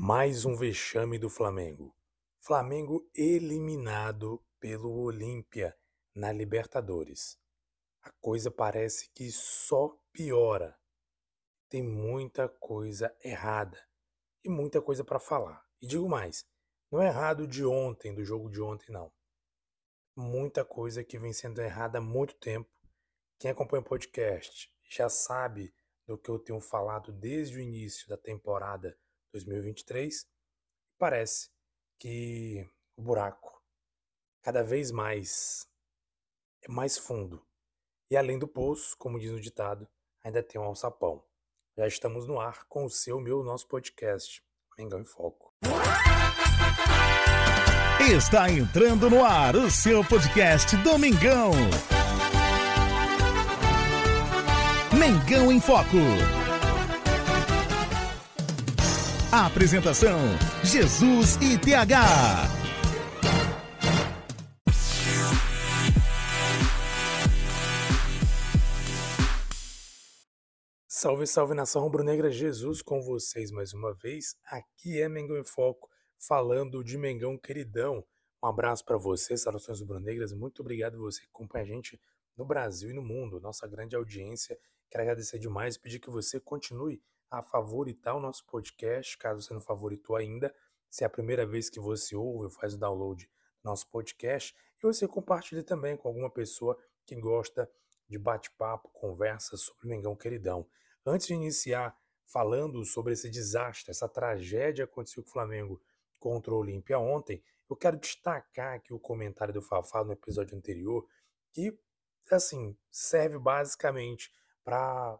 Mais um vexame do Flamengo. Flamengo eliminado pelo Olímpia na Libertadores. A coisa parece que só piora. Tem muita coisa errada e muita coisa para falar. E digo mais, não é errado de ontem, do jogo de ontem, não. Muita coisa que vem sendo errada há muito tempo. Quem acompanha o podcast já sabe do que eu tenho falado desde o início da temporada 2023. Parece que o buraco cada vez mais é mais fundo. E além do poço, como diz o ditado, ainda tem um alçapão. Já estamos no ar com o seu, meu, nosso podcast, Mengão em Foco. Está entrando no ar o seu podcast Domingão. Mengão em Foco. A apresentação: Jesus e TH. Salve, salve nação rubro-negra, Jesus com vocês mais uma vez. Aqui é Mengão em Foco, falando de Mengão queridão. Um abraço para vocês, saudações rubro-negras. Muito obrigado você que acompanha a gente no Brasil e no mundo, nossa grande audiência. Quero agradecer demais e pedir que você continue a favoritar o nosso podcast, caso você não favoritou ainda. Se é a primeira vez que você ouve ou faz o download do nosso podcast, e você compartilhe também com alguma pessoa que gosta de bate-papo, conversa sobre o Mengão Queridão. Antes de iniciar falando sobre esse desastre, essa tragédia que aconteceu com o Flamengo contra o Olímpia ontem, eu quero destacar aqui o comentário do Fafá no episódio anterior, que assim serve basicamente para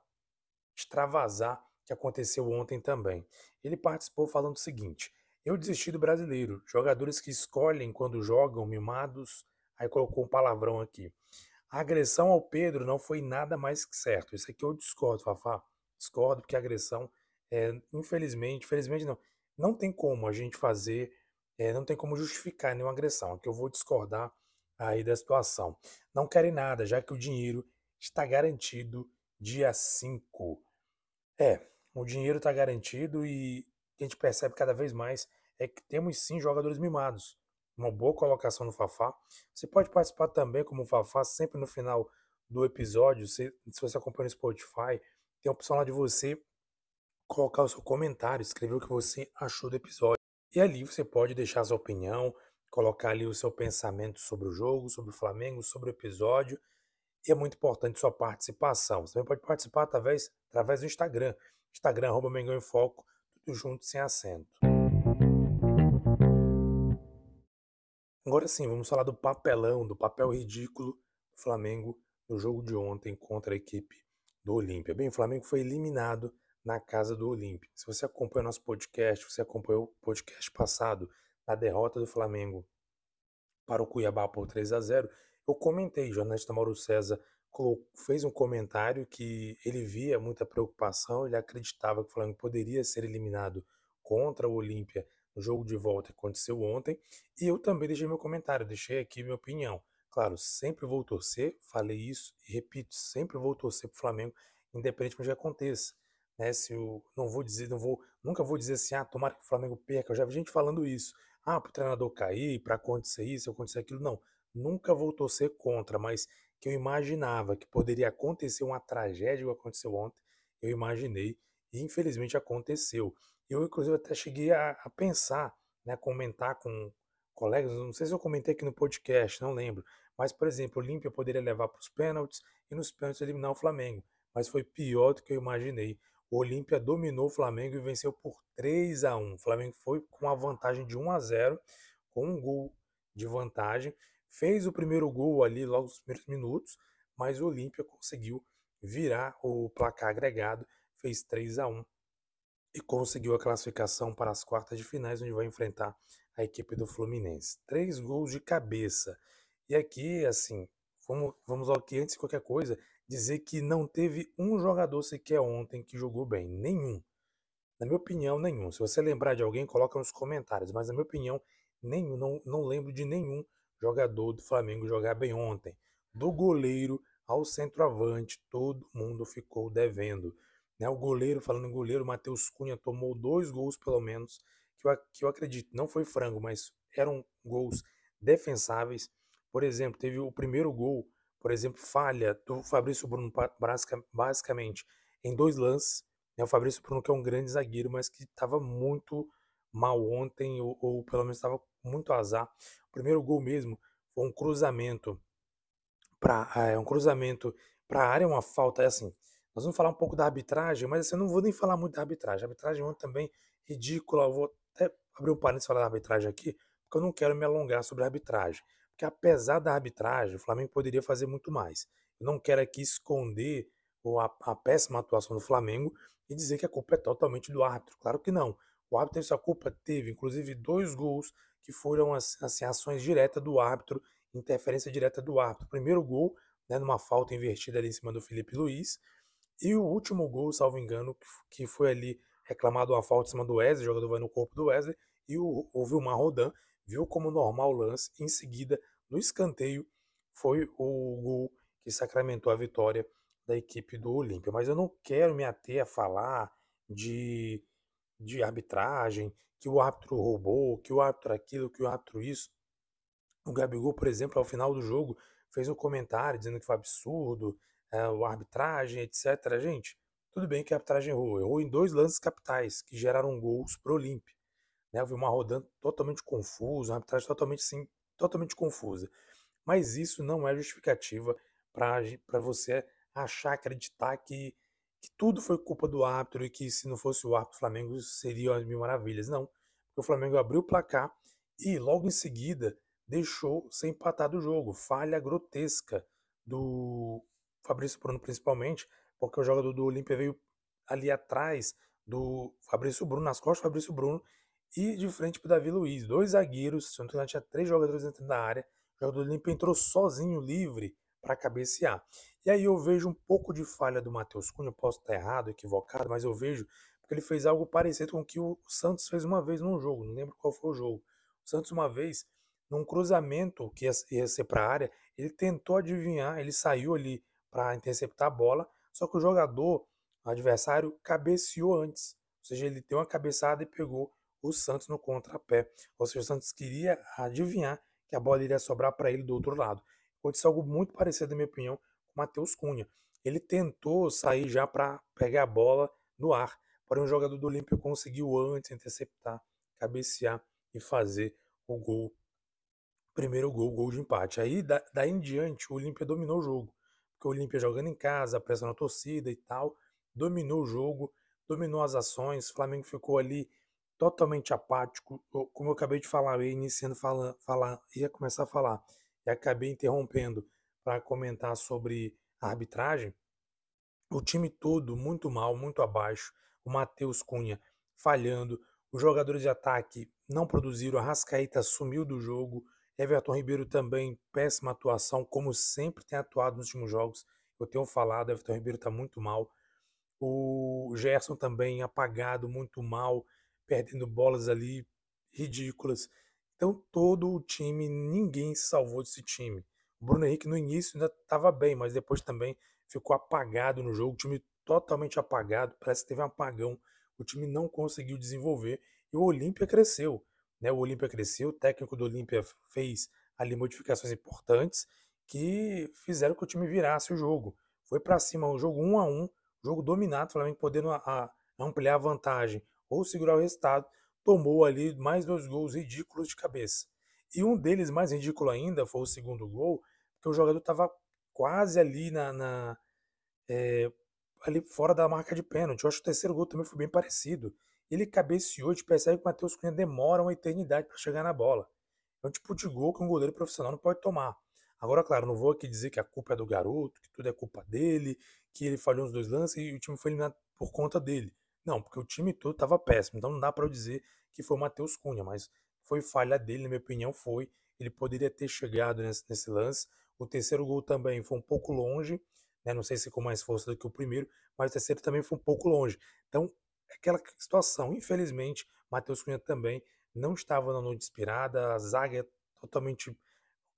extravasar que aconteceu ontem também. Ele participou falando o seguinte: Eu desisti do brasileiro, jogadores que escolhem quando jogam, mimados. Aí colocou um palavrão aqui. A agressão ao Pedro não foi nada mais que certo. Isso aqui eu discordo, Fafá. Discordo, porque a agressão, é, infelizmente, infelizmente não, não tem como a gente fazer, é, não tem como justificar nenhuma agressão. Aqui eu vou discordar aí da situação. Não querem nada, já que o dinheiro está garantido dia 5. É, o dinheiro está garantido e a gente percebe cada vez mais é que temos sim jogadores mimados. Uma boa colocação no Fafá. Você pode participar também como Fafá, sempre no final do episódio. Se, se você acompanha no Spotify, tem a opção lá de você colocar o seu comentário, escrever o que você achou do episódio. E ali você pode deixar sua opinião, colocar ali o seu pensamento sobre o jogo, sobre o Flamengo, sobre o episódio. E é muito importante sua participação. Você também pode participar através, através do Instagram. Instagram, arroba Mengão em Foco, tudo junto, sem acento. Agora sim, vamos falar do papelão, do papel ridículo do Flamengo no jogo de ontem contra a equipe do Olímpia. Bem, o Flamengo foi eliminado na casa do Olímpia. Se você acompanha nosso podcast, você acompanhou o podcast passado, na derrota do Flamengo para o Cuiabá por 3 a 0 eu comentei, jornalista Mauro César fez um comentário que ele via muita preocupação, ele acreditava que o Flamengo poderia ser eliminado contra o Olímpia no jogo de volta que aconteceu ontem, e eu também deixei meu comentário, deixei aqui minha opinião. Claro, sempre vou torcer, falei isso e repito, sempre vou torcer para o Flamengo, independente do que aconteça. Né? Se eu não vou dizer, não vou, nunca vou dizer assim, ah, tomara que o Flamengo perca. Eu já vi gente falando isso. Ah, para o treinador cair, para acontecer isso, acontecer aquilo. Não, nunca vou torcer contra, mas que eu imaginava que poderia acontecer uma tragédia que aconteceu ontem, eu imaginei e infelizmente aconteceu. Eu, inclusive, até cheguei a, a pensar, né, comentar com colegas, não sei se eu comentei aqui no podcast, não lembro, mas, por exemplo, o Olímpia poderia levar para os pênaltis e nos pênaltis eliminar o Flamengo, mas foi pior do que eu imaginei. O Olímpia dominou o Flamengo e venceu por 3 a 1 O Flamengo foi com a vantagem de 1 a 0 com um gol de vantagem fez o primeiro gol ali logo nos primeiros minutos, mas o Olímpia conseguiu virar o placar agregado, fez 3 a 1 e conseguiu a classificação para as quartas de finais, onde vai enfrentar a equipe do Fluminense. Três gols de cabeça. E aqui, assim, vamos, vamos aqui antes de qualquer coisa, dizer que não teve um jogador sequer ontem que jogou bem. Nenhum. Na minha opinião, nenhum. Se você lembrar de alguém, coloca nos comentários. Mas na minha opinião, nenhum. Não, não lembro de nenhum jogador do Flamengo jogar bem ontem. Do goleiro ao centroavante, todo mundo ficou devendo. Né? O goleiro, falando em goleiro, Matheus Cunha tomou dois gols pelo menos que eu, que eu acredito, não foi frango, mas eram gols defensáveis. Por exemplo, teve o primeiro gol, por exemplo, falha do Fabrício Bruno basicamente em dois lances. Né? O Fabrício Bruno que é um grande zagueiro, mas que estava muito mal ontem, ou, ou pelo menos estava muito azar. O primeiro gol mesmo foi um cruzamento para é, um cruzamento para a área, uma falta, é assim. Nós vamos falar um pouco da arbitragem, mas assim, eu não vou nem falar muito da arbitragem. A arbitragem ontem também ridícula. Eu vou até abrir um parênteses falar da arbitragem aqui, porque eu não quero me alongar sobre a arbitragem. Porque apesar da arbitragem, o Flamengo poderia fazer muito mais. Eu não quero aqui esconder a, a péssima atuação do Flamengo e dizer que a culpa é totalmente do árbitro. Claro que não. O árbitro culpa, teve inclusive dois gols que foram assim, ações diretas do árbitro, interferência direta do árbitro. O primeiro gol, né, numa falta invertida ali em cima do Felipe Luiz, e o último gol, salvo engano, que foi ali reclamado uma falta em cima do Wesley, o jogador vai no corpo do Wesley, e o, o Vilmar Rodan viu como normal o lance, em seguida, no escanteio, foi o gol que sacramentou a vitória da equipe do Olímpia. Mas eu não quero me ater a falar de de arbitragem, que o árbitro roubou, que o árbitro aquilo, que o árbitro isso. O Gabigol, por exemplo, ao final do jogo, fez um comentário dizendo que foi absurdo, é, a arbitragem, etc. Gente, tudo bem que a arbitragem errou. Errou em dois lances capitais que geraram gols para o Olímpia. Né? Vi uma rodando totalmente confusa, uma arbitragem totalmente, sim, totalmente confusa. Mas isso não é justificativa para você achar, acreditar que que tudo foi culpa do árbitro e que se não fosse o árbitro, o Flamengo seria as mil maravilhas. Não, o Flamengo abriu o placar e logo em seguida deixou ser empatado o jogo. Falha grotesca do Fabrício Bruno, principalmente, porque o jogador do Olímpia veio ali atrás do Fabrício Bruno, nas costas do Fabrício Bruno, e de frente para Davi Luiz. Dois zagueiros, se não tinha três jogadores dentro da área. O jogador do Olímpia entrou sozinho, livre, para cabecear. E aí eu vejo um pouco de falha do Matheus Cunha, posso estar errado, equivocado, mas eu vejo porque ele fez algo parecido com o que o Santos fez uma vez num jogo, não lembro qual foi o jogo. O Santos uma vez, num cruzamento que ia, ser para a área, ele tentou adivinhar, ele saiu ali para interceptar a bola, só que o jogador, o adversário, cabeceou antes. Ou seja, ele deu uma cabeçada e pegou o Santos no contrapé. Ou seja, o Santos queria adivinhar que a bola iria sobrar para ele do outro lado. Aconteceu algo muito parecido, na minha opinião, Matheus Cunha. Ele tentou sair já para pegar a bola no ar, porém o jogador do Olímpia conseguiu antes interceptar, cabecear e fazer o gol, primeiro gol, gol de empate. Aí da, daí em diante o Olímpia dominou o jogo, porque o Olímpia jogando em casa, pressão na torcida e tal, dominou o jogo, dominou as ações, o Flamengo ficou ali totalmente apático, como eu acabei de falar, eu ia iniciando falar, falar, ia começar a falar, e acabei interrompendo para comentar sobre a arbitragem, o time todo muito mal, muito abaixo. O Matheus Cunha falhando, os jogadores de ataque não produziram, a Rascaíta sumiu do jogo, Everton Ribeiro também, péssima atuação, como sempre tem atuado nos últimos jogos. Eu tenho falado, Everton Ribeiro está muito mal. O Gerson também apagado, muito mal, perdendo bolas ali ridículas. Então todo o time, ninguém se salvou desse time. O Bruno Henrique no início ainda estava bem, mas depois também ficou apagado no jogo, o time totalmente apagado, parece que teve um apagão, o time não conseguiu desenvolver e o Olímpia cresceu. Né? O Olímpia cresceu, o técnico do Olímpia fez ali modificações importantes que fizeram que o time virasse o jogo. Foi para cima, o jogo 1 a 1 jogo dominado, o Flamengo podendo a, a ampliar a vantagem ou segurar o resultado, tomou ali mais dois gols ridículos de cabeça. E um deles, mais ridículo ainda, foi o segundo gol, porque o jogador estava quase ali na, na é, ali fora da marca de pênalti. Eu acho que o terceiro gol também foi bem parecido. Ele cabeceou, a gente percebe que o Matheus Cunha demora uma eternidade para chegar na bola. É um tipo de gol que um goleiro profissional não pode tomar. Agora, claro, não vou aqui dizer que a culpa é do garoto, que tudo é culpa dele, que ele falhou nos dois lances e o time foi eliminado por conta dele. Não, porque o time todo estava péssimo. Então não dá para eu dizer que foi o Matheus Cunha, mas foi falha dele, na minha opinião, foi. Ele poderia ter chegado nesse, nesse lance. O terceiro gol também foi um pouco longe, né? não sei se com mais força do que o primeiro, mas o terceiro também foi um pouco longe. Então, aquela situação, infelizmente, Matheus Cunha também não estava na noite inspirada, a zaga é totalmente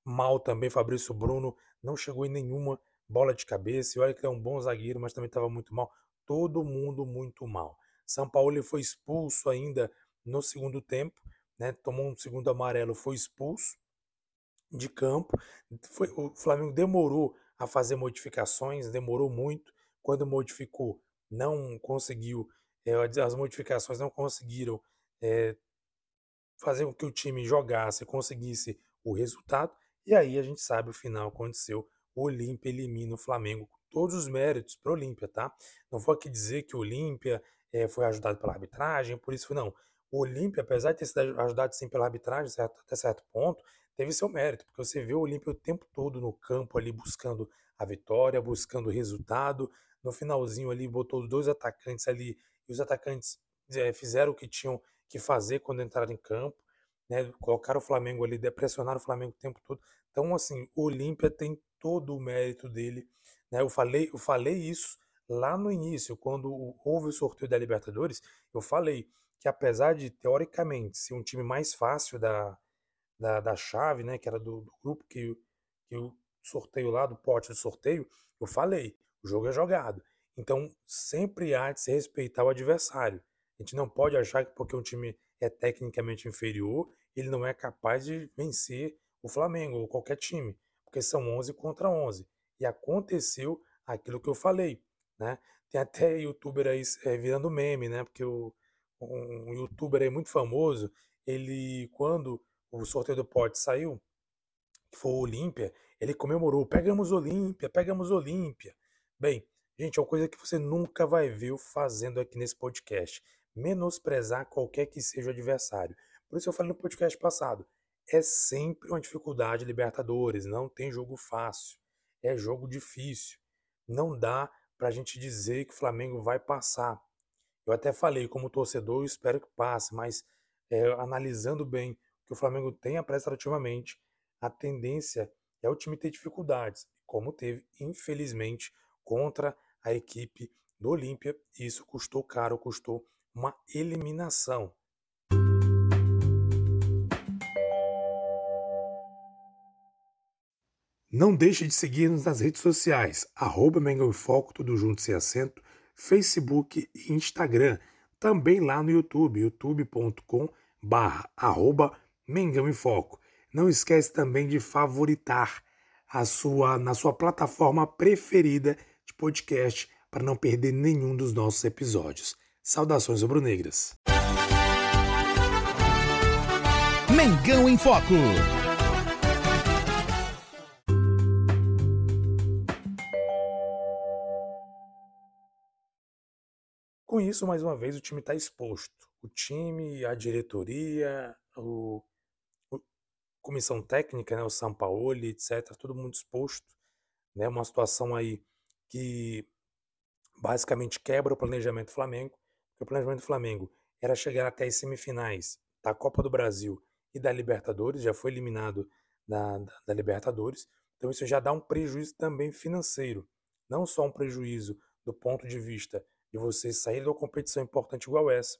mal também, Fabrício Bruno não chegou em nenhuma bola de cabeça, e olha que é um bom zagueiro, mas também estava muito mal, todo mundo muito mal. São Paulo foi expulso ainda no segundo tempo, né? Tomou um segundo amarelo, foi expulso de campo. Foi, o Flamengo demorou a fazer modificações, demorou muito. Quando modificou, não conseguiu, é, as modificações não conseguiram é, fazer com que o time jogasse, conseguisse o resultado. E aí a gente sabe o final aconteceu. O Olímpia elimina o Flamengo com todos os méritos para o Olímpia, tá? Não vou aqui dizer que o Olímpia é, foi ajudado pela arbitragem, por isso não. O Olímpia, apesar de ter sido ajudado sim pela arbitragem certo, até certo ponto, teve seu mérito, porque você vê o Olímpia o tempo todo no campo ali buscando a vitória, buscando o resultado. No finalzinho ali botou os dois atacantes ali e os atacantes é, fizeram o que tinham que fazer quando entraram em campo, né? Colocaram o Flamengo ali, pressionaram o Flamengo o tempo todo. Então, assim, o Olímpia tem todo o mérito dele, né? Eu falei, eu falei isso lá no início, quando houve o sorteio da Libertadores, eu falei que apesar de teoricamente ser um time mais fácil da, da, da chave, né, que era do, do grupo que, que o sorteio lá, do pote do sorteio, eu falei, o jogo é jogado. Então sempre há de se respeitar o adversário. A gente não pode achar que porque um time é tecnicamente inferior, ele não é capaz de vencer o Flamengo ou qualquer time, porque são 11 contra 11. E aconteceu aquilo que eu falei, né? Tem até youtuber aí é, virando meme, né? Porque o, um youtuber aí muito famoso, ele quando o sorteio do pote saiu, que foi o Olímpia, ele comemorou, pegamos Olímpia, pegamos Olímpia. Bem, gente, é uma coisa que você nunca vai ver eu fazendo aqui nesse podcast, menosprezar qualquer que seja o adversário. Por isso eu falei no podcast passado, é sempre uma dificuldade Libertadores, não tem jogo fácil, é jogo difícil. Não dá para a gente dizer que o Flamengo vai passar. Eu até falei, como torcedor, eu espero que passe, mas é, analisando bem que o Flamengo tem apresentativamente, a tendência é o time ter dificuldades, como teve, infelizmente, contra a equipe do Olímpia. Isso custou caro, custou uma eliminação. Não deixe de seguir-nos nas redes sociais, arroba Mengão em Foco, tudo junto sem acento, Facebook e Instagram. Também lá no YouTube, youtube.com barra Mengão em Foco. Não esquece também de favoritar a sua na sua plataforma preferida de podcast para não perder nenhum dos nossos episódios. Saudações rubro-negras. Mengão em Foco. Com isso, mais uma vez, o time está exposto. O time, a diretoria, o comissão técnica, né, o Sampaoli, etc., todo mundo exposto, né, uma situação aí que basicamente quebra o planejamento do Flamengo, porque o planejamento do Flamengo era chegar até as semifinais da Copa do Brasil e da Libertadores, já foi eliminado da, da, da Libertadores, então isso já dá um prejuízo também financeiro, não só um prejuízo do ponto de vista de você sair de uma competição importante igual essa,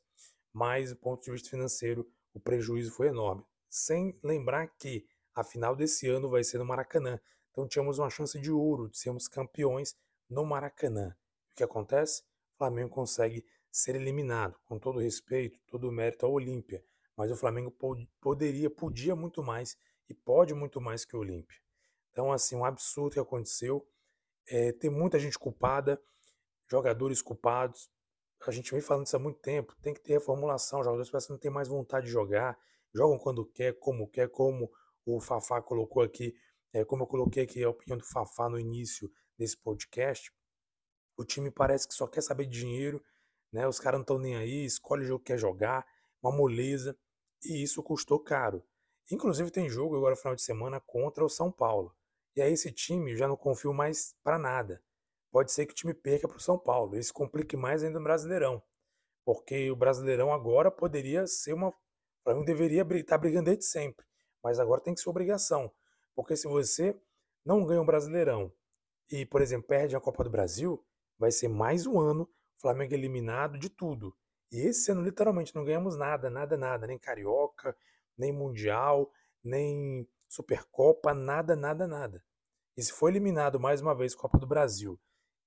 mas do ponto de vista financeiro o prejuízo foi enorme sem lembrar que a final desse ano vai ser no Maracanã. Então tínhamos uma chance de ouro de sermos campeões no Maracanã. O que acontece? O Flamengo consegue ser eliminado, com todo respeito, todo o mérito ao Olímpia. Mas o Flamengo poderia, podia muito mais e pode muito mais que o Olímpia. Então, assim, um absurdo que aconteceu. É, tem muita gente culpada, jogadores culpados. A gente vem falando isso há muito tempo. Tem que ter reformulação. Jogadores parecem não ter mais vontade de jogar jogam quando quer, como quer, como o Fafá colocou aqui, é, como eu coloquei aqui a opinião do Fafá no início desse podcast, o time parece que só quer saber de dinheiro, né? Os caras não estão nem aí, escolhe o jogo que quer jogar, uma moleza, e isso custou caro. Inclusive tem jogo agora final de semana contra o São Paulo. E aí esse time eu já não confio mais para nada. Pode ser que o time perca para o São Paulo. Isso complique mais ainda o Brasileirão. Porque o Brasileirão agora poderia ser uma o Flamengo deveria estar tá brigando desde sempre, mas agora tem que ser obrigação. Porque se você não ganha o um Brasileirão e, por exemplo, perde a Copa do Brasil, vai ser mais um ano Flamengo eliminado de tudo. E esse ano, literalmente, não ganhamos nada, nada, nada. Nem Carioca, nem Mundial, nem Supercopa, nada, nada, nada. E se for eliminado mais uma vez Copa do Brasil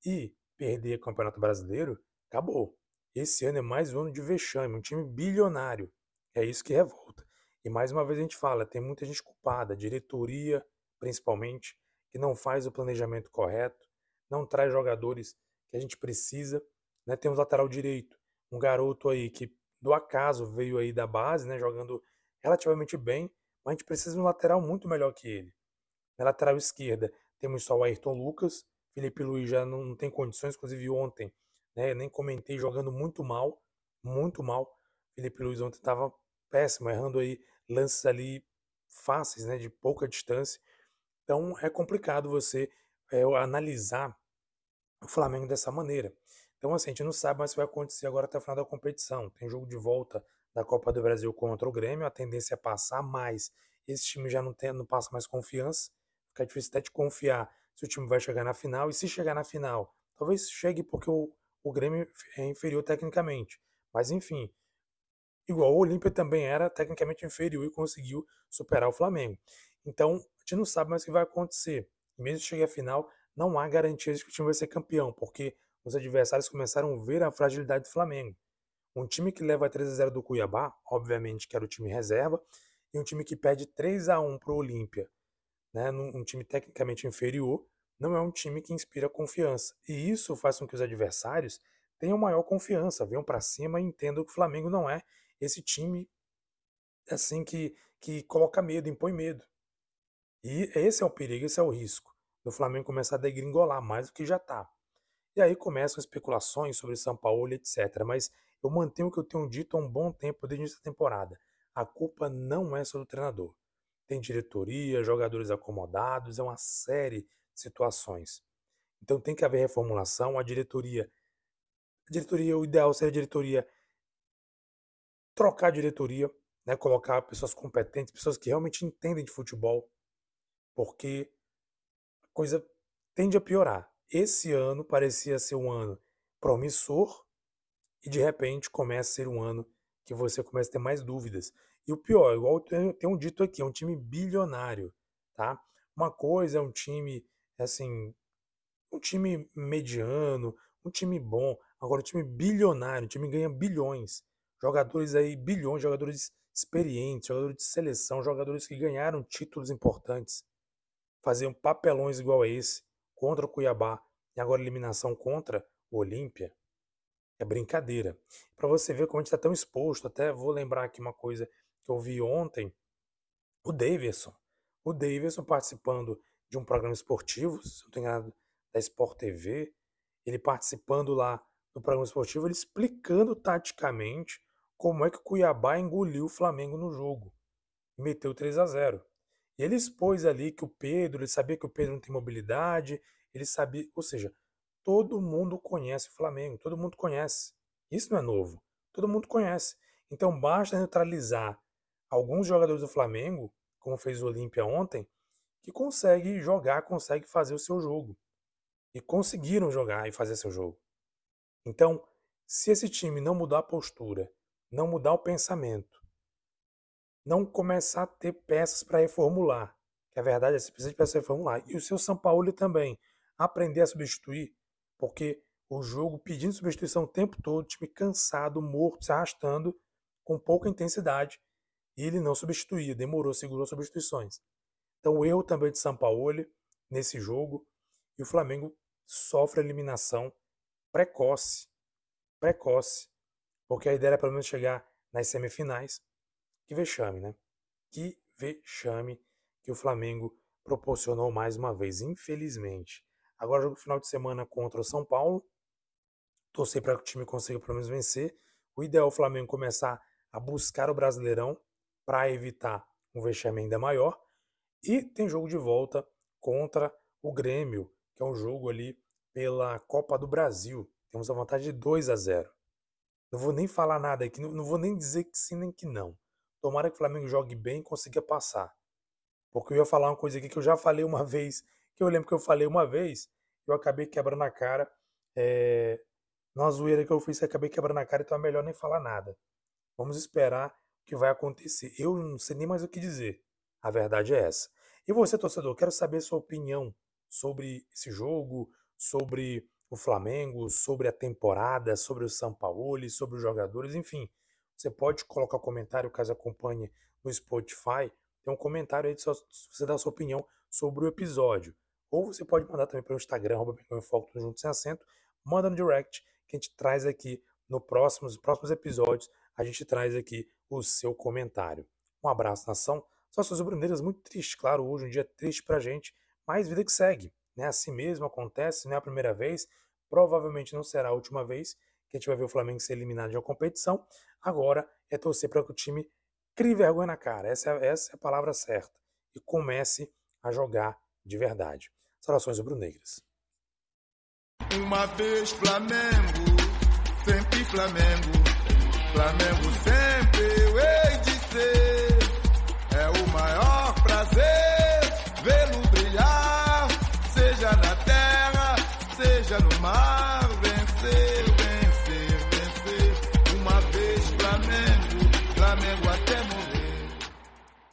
e perder o Campeonato Brasileiro, acabou. Esse ano é mais um ano de vexame, um time bilionário. É isso que revolta. E mais uma vez a gente fala, tem muita gente culpada, diretoria principalmente, que não faz o planejamento correto, não traz jogadores que a gente precisa. Né? Temos lateral direito, um garoto aí que do acaso veio aí da base, né, jogando relativamente bem, mas a gente precisa de um lateral muito melhor que ele. Na lateral esquerda, temos só o Ayrton Lucas, Felipe Luiz já não tem condições, inclusive ontem, né, nem comentei, jogando muito mal, muito mal. Felipe Luiz ontem estava péssimo, errando aí lances ali fáceis, né, de pouca distância. Então é complicado você é, analisar o Flamengo dessa maneira. Então, assim, a gente não sabe mais o que vai acontecer agora até o final da competição. Tem jogo de volta da Copa do Brasil contra o Grêmio, a tendência é passar mais. Esse time já não, tem, não passa mais confiança, fica difícil até de confiar se o time vai chegar na final. E se chegar na final, talvez chegue porque o, o Grêmio é inferior tecnicamente. Mas enfim, igual o Olímpia também era tecnicamente inferior e conseguiu superar o Flamengo. Então, a gente não sabe mais o que vai acontecer. Mesmo se chegar à final, não há garantias de que o time vai ser campeão, porque os adversários começaram a ver a fragilidade do Flamengo. Um time que leva 3 a 0 do Cuiabá, obviamente que era o time reserva, e um time que perde 3 a 1 para o Olímpia, né, um time tecnicamente inferior, não é um time que inspira confiança. E isso faz com que os adversários tenham maior confiança, venham para cima e entendam que o Flamengo não é esse time assim que, que coloca medo, impõe medo. E esse é o perigo, esse é o risco do Flamengo começar a degringolar mais do que já está. E aí começam especulações sobre São Paulo, etc. Mas eu mantenho o que eu tenho dito há um bom tempo desde essa temporada. A culpa não é só do treinador. Tem diretoria, jogadores acomodados, é uma série de situações. Então tem que haver reformulação. A diretoria, a diretoria, o ideal seria a diretoria trocar a diretoria, né, colocar pessoas competentes, pessoas que realmente entendem de futebol, porque a coisa tende a piorar. Esse ano parecia ser um ano promissor e de repente começa a ser um ano que você começa a ter mais dúvidas. E o pior, igual eu tenho dito aqui, é um time bilionário, tá? Uma coisa é um time, assim, um time mediano, um time bom. Agora, um time bilionário, um time ganha bilhões. Jogadores aí, bilhões, jogadores experientes, jogadores de seleção, jogadores que ganharam títulos importantes. Faziam papelões igual a esse contra o Cuiabá e agora eliminação contra o Olímpia. É brincadeira. Para você ver como a gente está tão exposto, até vou lembrar aqui uma coisa que eu vi ontem, o Davidson. O Davidson participando de um programa esportivo, se tenho enganado, da Sport TV, ele participando lá do programa esportivo, ele explicando taticamente como é que o Cuiabá engoliu o Flamengo no jogo. E meteu 3 a 0 E ele expôs ali que o Pedro, ele sabia que o Pedro não tem mobilidade, ele sabia, ou seja, todo mundo conhece o Flamengo, todo mundo conhece. Isso não é novo, todo mundo conhece. Então basta neutralizar alguns jogadores do Flamengo, como fez o Olímpia ontem, que consegue jogar, consegue fazer o seu jogo. E conseguiram jogar e fazer seu jogo. Então, se esse time não mudar a postura, não mudar o pensamento, não começar a ter peças para reformular, que a verdade é que você precisa de peças para reformular, e o seu São Paulo também, aprender a substituir, porque o jogo pedindo substituição o tempo todo, time cansado, morto, se arrastando, com pouca intensidade, e ele não substituía, demorou, segurou substituições. Então, o erro também de São Paulo nesse jogo, e o Flamengo sofre eliminação precoce, precoce, porque a ideia era pelo menos chegar nas semifinais. Que vexame, né? Que vexame que o Flamengo proporcionou mais uma vez, infelizmente. Agora jogo final de semana contra o São Paulo. Torcer para que o time consiga pelo menos vencer. O ideal é o Flamengo começar a buscar o Brasileirão para evitar um vexame ainda maior. E tem jogo de volta contra o Grêmio, que é um jogo ali pela Copa do Brasil. Temos a vantagem de 2 a 0. Não vou nem falar nada aqui, não vou nem dizer que sim nem que não. Tomara que o Flamengo jogue bem e consiga passar. Porque eu ia falar uma coisa aqui que eu já falei uma vez, que eu lembro que eu falei uma vez, eu acabei quebrando a cara. É, numa zoeira que eu fiz, eu acabei quebrando a cara, então é melhor nem falar nada. Vamos esperar o que vai acontecer. Eu não sei nem mais o que dizer. A verdade é essa. E você, torcedor, quero saber sua opinião sobre esse jogo, sobre o Flamengo, sobre a temporada, sobre o São Paulo, sobre os jogadores, enfim. Você pode colocar comentário caso acompanhe no Spotify. Tem um comentário aí se você dá sua opinião sobre o episódio. Ou você pode mandar também para o Instagram, arroba Foco, tudo junto sem acento. Manda no direct que a gente traz aqui no próximos, próximos episódios. A gente traz aqui o seu comentário. Um abraço, nação. Só suas bruneiras muito triste, claro, hoje um dia triste pra gente, mas vida que segue. Né? Assim mesmo acontece, não é a primeira vez, provavelmente não será a última vez que a gente vai ver o Flamengo ser eliminado de uma competição. Agora é torcer para que o time crie vergonha na cara, essa é, essa é a palavra certa, e comece a jogar de verdade. Saudações rubro-negras. Uma vez Flamengo, sempre Flamengo, Flamengo sempre eu hei de ser, é o maior.